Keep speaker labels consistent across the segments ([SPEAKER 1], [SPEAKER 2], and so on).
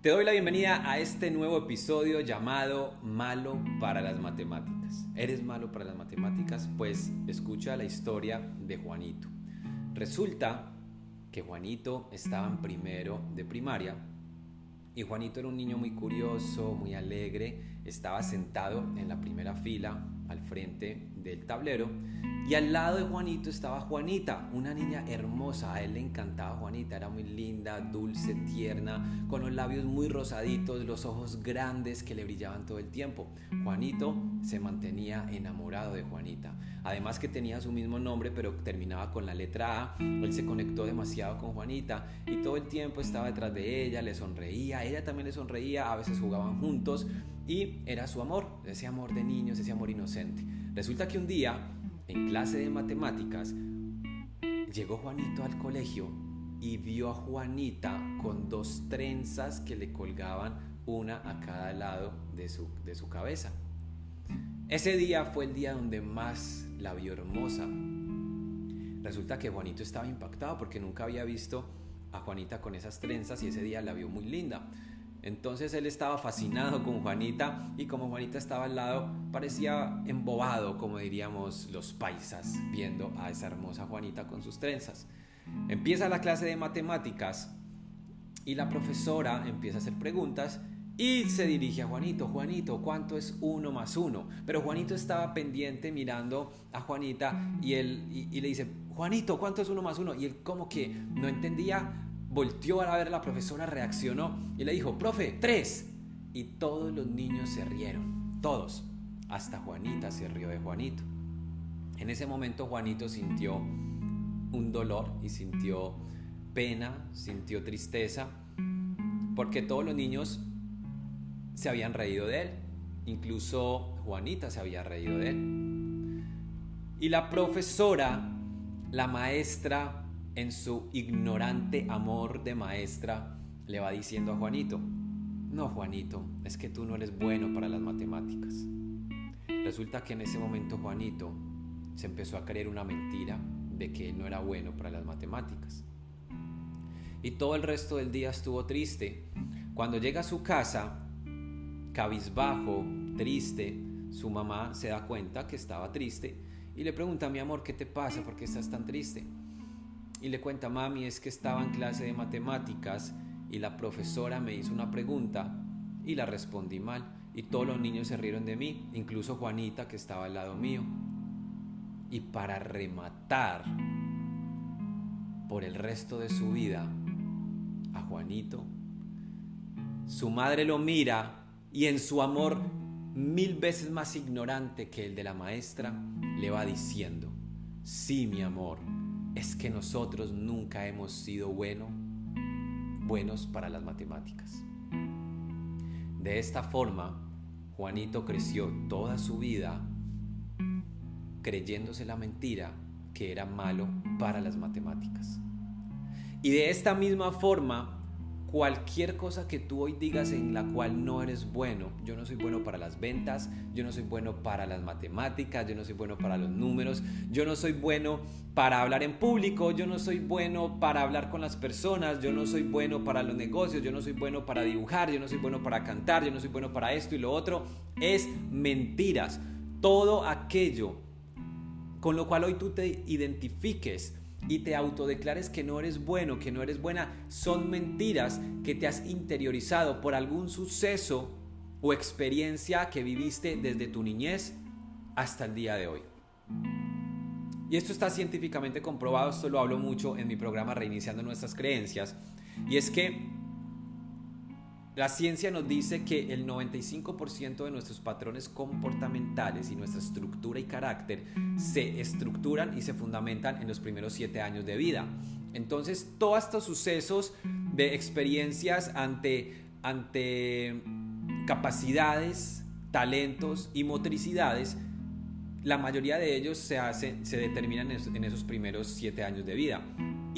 [SPEAKER 1] Te doy la bienvenida a este nuevo episodio llamado Malo para las Matemáticas. ¿Eres malo para las matemáticas? Pues escucha la historia de Juanito. Resulta que Juanito estaba en primero de primaria y Juanito era un niño muy curioso, muy alegre, estaba sentado en la primera fila al frente del tablero y al lado de Juanito estaba Juanita, una niña hermosa. A él le encantaba Juanita, era muy linda, dulce, tierna, con los labios muy rosaditos, los ojos grandes que le brillaban todo el tiempo. Juanito se mantenía enamorado de Juanita. Además que tenía su mismo nombre, pero terminaba con la letra A. Él se conectó demasiado con Juanita y todo el tiempo estaba detrás de ella, le sonreía, ella también le sonreía, a veces jugaban juntos y era su amor, ese amor de niños, ese amor inocente. Resulta que un día, en clase de matemáticas, llegó Juanito al colegio y vio a Juanita con dos trenzas que le colgaban una a cada lado de su, de su cabeza. Ese día fue el día donde más la vio hermosa. Resulta que Juanito estaba impactado porque nunca había visto a Juanita con esas trenzas y ese día la vio muy linda. Entonces él estaba fascinado con Juanita y como Juanita estaba al lado parecía embobado, como diríamos los paisas, viendo a esa hermosa Juanita con sus trenzas. Empieza la clase de matemáticas y la profesora empieza a hacer preguntas y se dirige a Juanito, Juanito, ¿cuánto es uno más uno? Pero Juanito estaba pendiente mirando a Juanita y, él, y, le dice, Juanito, ¿cuánto es uno más uno? Y él como que no entendía volteó a ver a la profesora, reaccionó y le dijo, profe, tres. Y todos los niños se rieron, todos. Hasta Juanita se rió de Juanito. En ese momento Juanito sintió un dolor y sintió pena, sintió tristeza, porque todos los niños se habían reído de él. Incluso Juanita se había reído de él. Y la profesora, la maestra, en su ignorante amor de maestra, le va diciendo a Juanito, no Juanito, es que tú no eres bueno para las matemáticas. Resulta que en ese momento Juanito se empezó a creer una mentira de que él no era bueno para las matemáticas. Y todo el resto del día estuvo triste. Cuando llega a su casa, cabizbajo, triste, su mamá se da cuenta que estaba triste y le pregunta, mi amor, ¿qué te pasa? ¿Por qué estás tan triste? Y le cuenta, mami, es que estaba en clase de matemáticas y la profesora me hizo una pregunta y la respondí mal y todos los niños se rieron de mí, incluso Juanita que estaba al lado mío. Y para rematar por el resto de su vida a Juanito, su madre lo mira y en su amor mil veces más ignorante que el de la maestra, le va diciendo, sí mi amor, es que nosotros nunca hemos sido bueno, buenos para las matemáticas. De esta forma, Juanito creció toda su vida creyéndose la mentira que era malo para las matemáticas. Y de esta misma forma, cualquier cosa que tú hoy digas en la cual no eres bueno. Yo no soy bueno para las ventas, yo no soy bueno para las matemáticas, yo no soy bueno para los números, yo no soy bueno para hablar en público, yo no soy bueno para hablar con las personas, yo no soy bueno para los negocios, yo no soy bueno para dibujar, yo no soy bueno para cantar, yo no soy bueno para esto y lo otro. Es mentiras. Todo aquello con lo cual hoy tú te identifiques y te autodeclares que no eres bueno, que no eres buena, son mentiras que te has interiorizado por algún suceso o experiencia que viviste desde tu niñez hasta el día de hoy. Y esto está científicamente comprobado, esto lo hablo mucho en mi programa Reiniciando nuestras creencias, y es que la ciencia nos dice que el 95% de nuestros patrones comportamentales y nuestra estructura y carácter se estructuran y se fundamentan en los primeros 7 años de vida. Entonces, todos estos sucesos de experiencias ante, ante capacidades, talentos y motricidades, la mayoría de ellos se, hacen, se determinan en esos primeros 7 años de vida.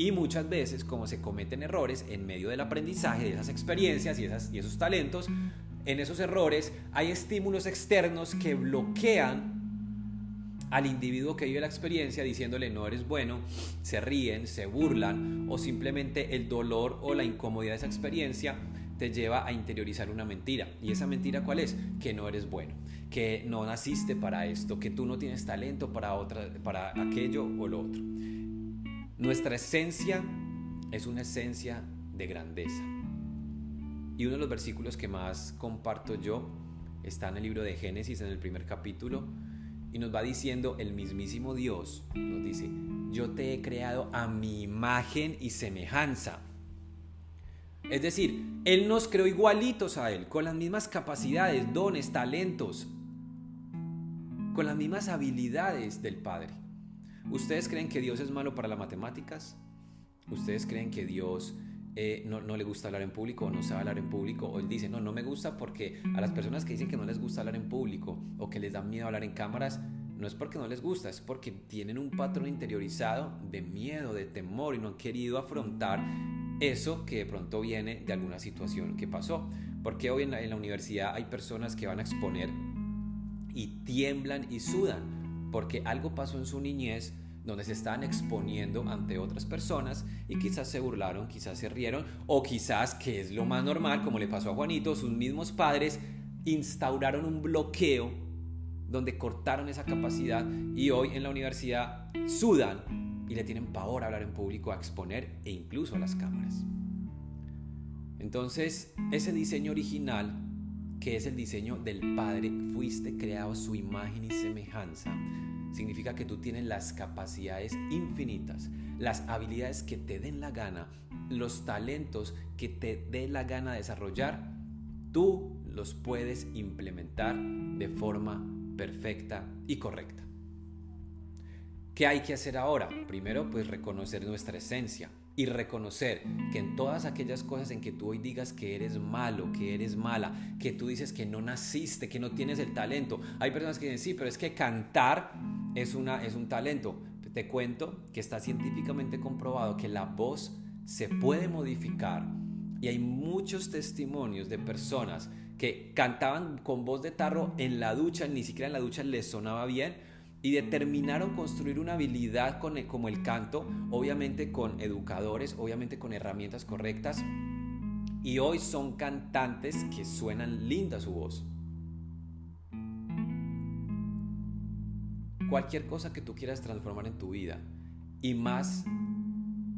[SPEAKER 1] Y muchas veces, como se cometen errores en medio del aprendizaje de esas experiencias y, esas, y esos talentos, en esos errores hay estímulos externos que bloquean al individuo que vive la experiencia diciéndole no eres bueno, se ríen, se burlan o simplemente el dolor o la incomodidad de esa experiencia te lleva a interiorizar una mentira. ¿Y esa mentira cuál es? Que no eres bueno, que no naciste para esto, que tú no tienes talento para, otra, para aquello o lo otro. Nuestra esencia es una esencia de grandeza. Y uno de los versículos que más comparto yo está en el libro de Génesis, en el primer capítulo, y nos va diciendo el mismísimo Dios, nos dice, yo te he creado a mi imagen y semejanza. Es decir, Él nos creó igualitos a Él, con las mismas capacidades, dones, talentos, con las mismas habilidades del Padre. ¿Ustedes creen que Dios es malo para las matemáticas? ¿Ustedes creen que Dios eh, no, le gusta hablar en público o no sabe hablar en público? O Él dice, no, no me gusta porque a las personas que dicen que no les gusta hablar en público o que les da miedo hablar en cámaras, no es porque no les gusta, es porque tienen un patrón interiorizado de miedo, de temor y no han querido afrontar eso que de pronto viene de alguna situación que pasó. Porque hoy en la, universidad hay personas que van a exponer y tiemblan y sudan porque algo pasó en su niñez donde se están exponiendo ante otras personas y quizás se burlaron, quizás se rieron o quizás, que es lo más normal, como le pasó a Juanito, sus mismos padres instauraron un bloqueo donde cortaron esa capacidad y hoy en la universidad sudan y le tienen pavor a hablar en público, a exponer e incluso a las cámaras. Entonces, ese diseño original, que es el diseño del Padre, fuiste creado su imagen y semejanza, significa que tú tienes las capacidades infinitas, las habilidades que te den la gana, los talentos que te dé la gana desarrollar, tú los puedes implementar de forma perfecta y correcta. ¿Qué hay que hacer ahora? Primero, pues reconocer nuestra esencia y reconocer que en todas aquellas cosas en que tú hoy digas que eres malo, que eres mala, que tú dices que no naciste, que no tienes el talento. Hay personas que dicen, sí, pero es que cantar es, una, es un talento. Te cuento que está científicamente comprobado que la voz se puede modificar y hay muchos testimonios de personas que cantaban con voz de tarro en la ducha, ni siquiera en la ducha les sonaba bien, y determinaron construir una habilidad como el canto, obviamente con educadores, obviamente con herramientas correctas, y hoy son cantantes que suenan linda su voz. Cualquier cosa que tú quieras transformar en tu vida, y más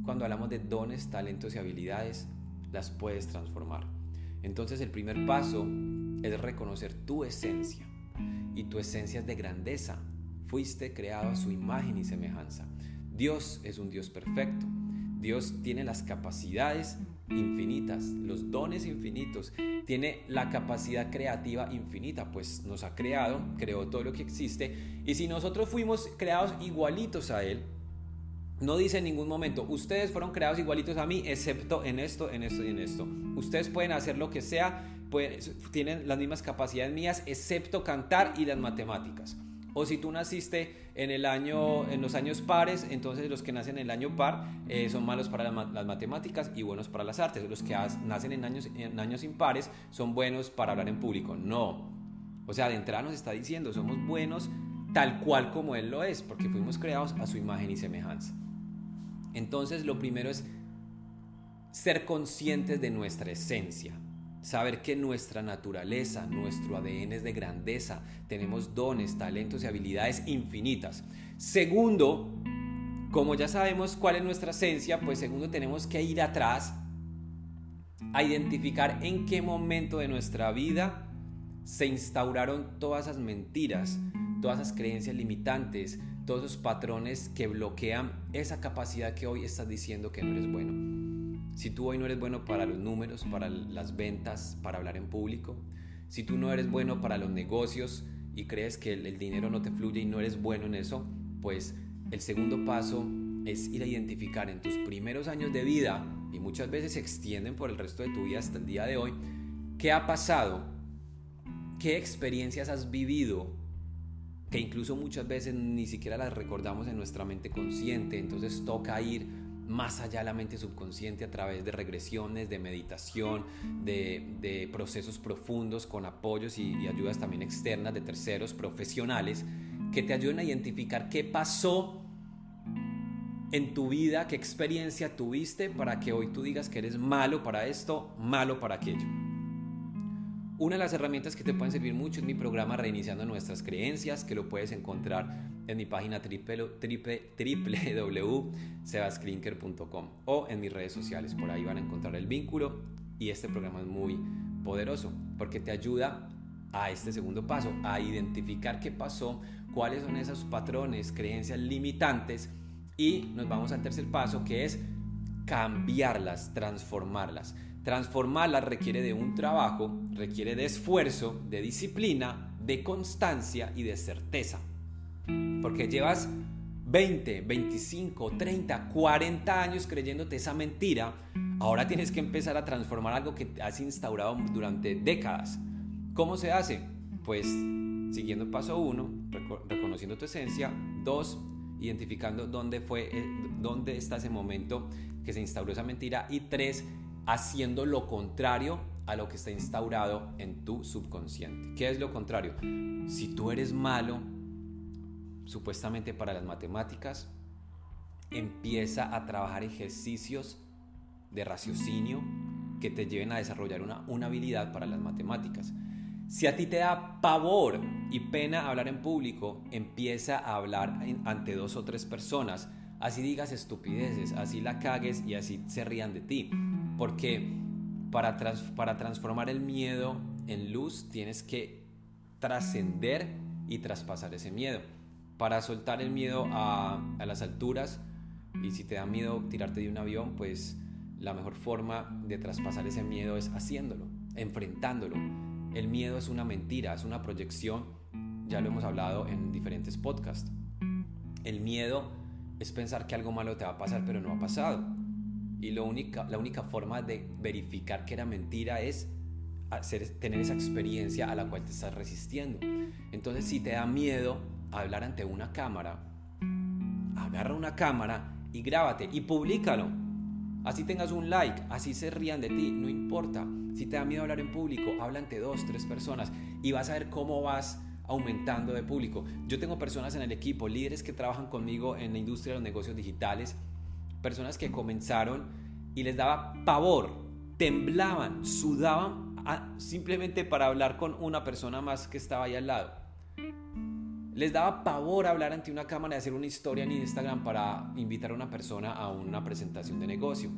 [SPEAKER 1] cuando hablamos de dones, talentos y habilidades, las puedes transformar. Entonces el primer paso es reconocer tu esencia. Y tu esencia es de grandeza. Fuiste creado a su imagen y semejanza. Dios es un Dios perfecto. Dios tiene las capacidades infinitas, los dones infinitos, tiene la capacidad creativa infinita, pues nos ha creado, creó todo lo que existe, y si nosotros fuimos creados igualitos a Él, no dice en ningún momento, ustedes fueron creados igualitos a mí, excepto en esto, en esto y en esto. Ustedes pueden hacer lo que sea, tienen las mismas capacidades mías, excepto cantar y las matemáticas. O si tú naciste en el año, en los años pares, entonces los que nacen en el año par eh, son malos para las matemáticas y buenos para las artes. Los que nacen en años, en años impares son buenos para hablar en público. No. O sea, de entrada nos está diciendo, somos buenos tal cual como Él lo es, porque fuimos creados a su imagen y semejanza. Entonces lo primero es ser conscientes de nuestra esencia, saber que nuestra naturaleza, nuestro ADN es de grandeza, tenemos dones, talentos y habilidades infinitas. Segundo, como ya sabemos cuál es nuestra esencia, pues segundo tenemos que ir atrás a identificar en qué momento de nuestra vida se instauraron todas esas mentiras, todas esas creencias limitantes, todos esos patrones que bloquean esa capacidad que hoy estás diciendo que no eres bueno. Si tú hoy no eres bueno para los números, para las ventas, para hablar en público, si tú no eres bueno para los negocios y crees que el, dinero no te fluye y no eres bueno en eso, pues el segundo paso es ir a identificar en tus primeros años de vida, y muchas veces se extienden por el resto de tu vida hasta el día de hoy, qué ha pasado, qué experiencias has vivido que incluso muchas veces ni siquiera las recordamos en nuestra mente consciente, entonces toca ir más allá de la mente subconsciente a través de regresiones, de meditación, de, procesos profundos con apoyos y, y, ayudas también externas de terceros profesionales que te ayuden a identificar qué pasó en tu vida, qué experiencia tuviste para que hoy tú digas que eres malo para esto, malo para aquello. Una de las herramientas que te pueden servir mucho es mi programa Reiniciando Nuestras Creencias, que lo puedes encontrar en mi página www.sebasclinker.com o en mis redes sociales. Por ahí van a encontrar el vínculo y este programa es muy poderoso porque te ayuda a este segundo paso, a identificar qué pasó, cuáles son esos patrones, creencias limitantes y nos vamos al tercer paso que es cambiarlas, transformarlas. Transformarlas requiere de un trabajo, requiere de esfuerzo, de disciplina, de constancia y de certeza. Porque llevas 20, 25, 30, 40 años creyéndote esa mentira, ahora tienes que empezar a transformar algo que has instaurado durante décadas. ¿Cómo se hace? Pues siguiendo el paso 1, reconociendo tu esencia, 2, identificando dónde fue eh, dónde está ese momento que se instauró esa mentira y 3, haciendo lo contrario a lo que está instaurado en tu subconsciente. ¿Qué es lo contrario? Si tú eres malo, supuestamente para las matemáticas, empieza a trabajar ejercicios de raciocinio que te lleven a desarrollar una, una habilidad para las matemáticas. Si a ti te da pavor y pena hablar en público, empieza a hablar ante dos o tres personas. Así digas estupideces, así la cagues y así se rían de ti. Porque para, para transformar el miedo en luz tienes que trascender y traspasar ese miedo para soltar el miedo a, las alturas y si te da miedo tirarte de un avión, pues la mejor forma de traspasar ese miedo es haciéndolo, enfrentándolo. El miedo es una mentira, es una proyección, ya lo hemos hablado en diferentes podcasts. El miedo es pensar que algo malo te va a pasar, pero no ha pasado. Y lo única, la única forma de verificar que era mentira es hacer, tener esa experiencia a la cual te estás resistiendo. Entonces, si te da miedo hablar ante una cámara, agarra una cámara y grábate y públicalo. Así tengas un like, así se rían de ti, no importa. Si te da miedo hablar en público, habla ante dos, tres personas y vas a ver cómo vas aumentando de público. Yo tengo personas en el equipo, líderes que trabajan conmigo en la industria de los negocios digitales, personas que comenzaron y les daba pavor, temblaban, sudaban simplemente para hablar con una persona más que estaba ahí al lado. Les daba pavor hablar ante una cámara y hacer una historia en Instagram para invitar a una persona a una presentación de negocio.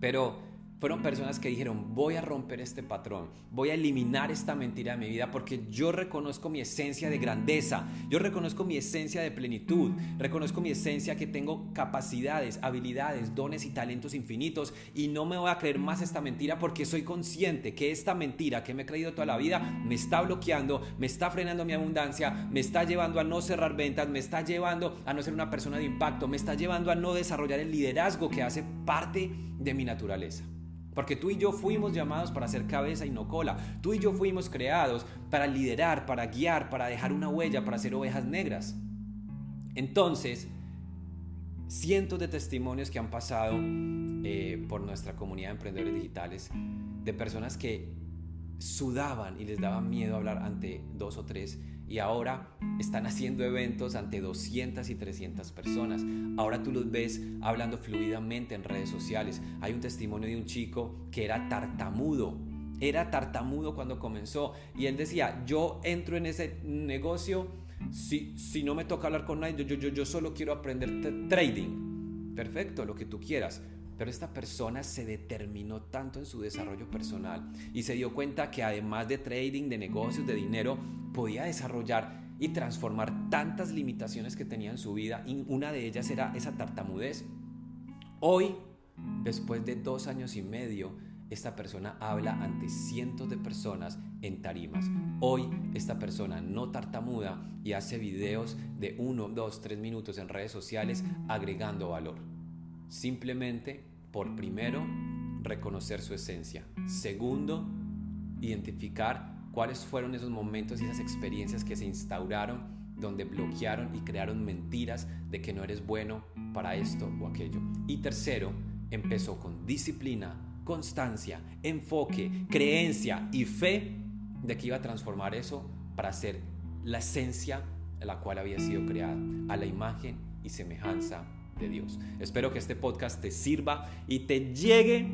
[SPEAKER 1] Pero fueron personas que dijeron, voy a romper este patrón, voy a eliminar esta mentira de mi vida porque yo reconozco mi esencia de grandeza, yo reconozco mi esencia de plenitud, reconozco mi esencia que tengo capacidades, habilidades, dones y talentos infinitos y no me voy a creer más esta mentira porque soy consciente que esta mentira que me he creído toda la vida me está bloqueando, me está frenando mi abundancia, me está llevando a no cerrar ventas, me está llevando a no ser una persona de impacto, me está llevando a no desarrollar el liderazgo que hace parte de mi naturaleza. Porque tú y yo fuimos llamados para ser cabeza y no cola. Tú y yo fuimos creados para liderar, para guiar, para dejar una huella, para ser ovejas negras. Entonces, cientos de testimonios que han pasado eh, por nuestra comunidad de emprendedores digitales, de personas que sudaban y les daba miedo hablar ante dos o tres y ahora están haciendo eventos ante 200 y 300 personas. Ahora tú los ves hablando fluidamente en redes sociales. Hay un testimonio de un chico que era tartamudo. Era tartamudo cuando comenzó y él decía, yo entro en ese negocio si, si no me toca hablar con nadie, yo, yo, yo solo quiero aprender trading. Perfecto, lo que tú quieras pero esta persona se determinó tanto en su desarrollo personal y se dio cuenta que además de trading, de negocios, de dinero, podía desarrollar y transformar tantas limitaciones que tenía en su vida. Y una de ellas era esa tartamudez. Hoy, después de dos años y medio, esta persona habla ante cientos de personas en tarimas. Hoy esta persona no tartamuda y hace videos de uno, dos, tres minutos en redes sociales agregando valor simplemente por primero reconocer su esencia, segundo identificar cuáles fueron esos momentos y esas experiencias que se instauraron donde bloquearon y crearon mentiras de que no eres bueno para esto o aquello. Y tercero, empezó con disciplina, constancia, enfoque, creencia y fe de que iba a transformar eso para ser la esencia a la cual había sido creada, a la imagen y semejanza Dios. Espero que este podcast te sirva y te llegue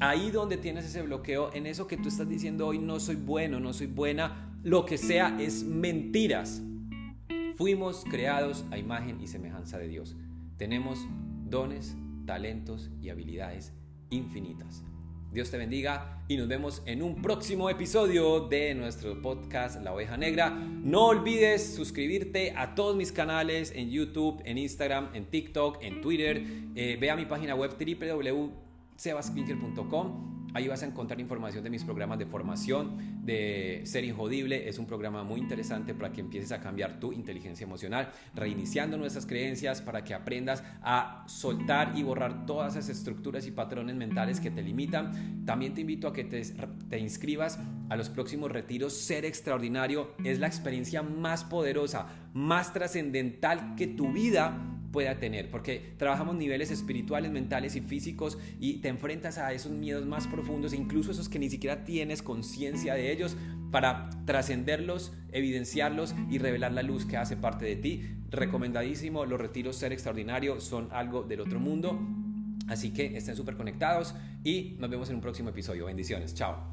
[SPEAKER 1] ahí donde tienes ese bloqueo, en eso que tú estás diciendo hoy, no soy bueno, no soy buena, lo que sea es mentiras. Fuimos creados a imagen y semejanza de Dios. Tenemos dones, talentos y habilidades infinitas. Dios te bendiga y nos vemos en un próximo episodio de nuestro podcast La Oveja Negra. No olvides suscribirte a todos mis canales en YouTube, en Instagram, en TikTok, en Twitter. Eh, ve a mi página web www.sebasklinker.com Ahí vas a encontrar información de mis programas de formación, de Ser Injodible. Es un programa muy interesante para que empieces a cambiar tu inteligencia emocional, reiniciando nuestras creencias para que aprendas a soltar y borrar todas esas estructuras y patrones mentales que te limitan. También te invito a que te, te inscribas a los próximos retiros. Ser extraordinario es la experiencia más poderosa, más trascendental que tu vida pueda tener, porque trabajamos niveles espirituales, mentales y físicos y te enfrentas a esos miedos más profundos, incluso esos que ni siquiera tienes conciencia de ellos, para trascenderlos, evidenciarlos y revelar la luz que hace parte de ti. Recomendadísimo, los retiros Ser Extraordinario son algo del otro mundo, así que estén súper conectados y nos vemos en un próximo episodio. Bendiciones, chao.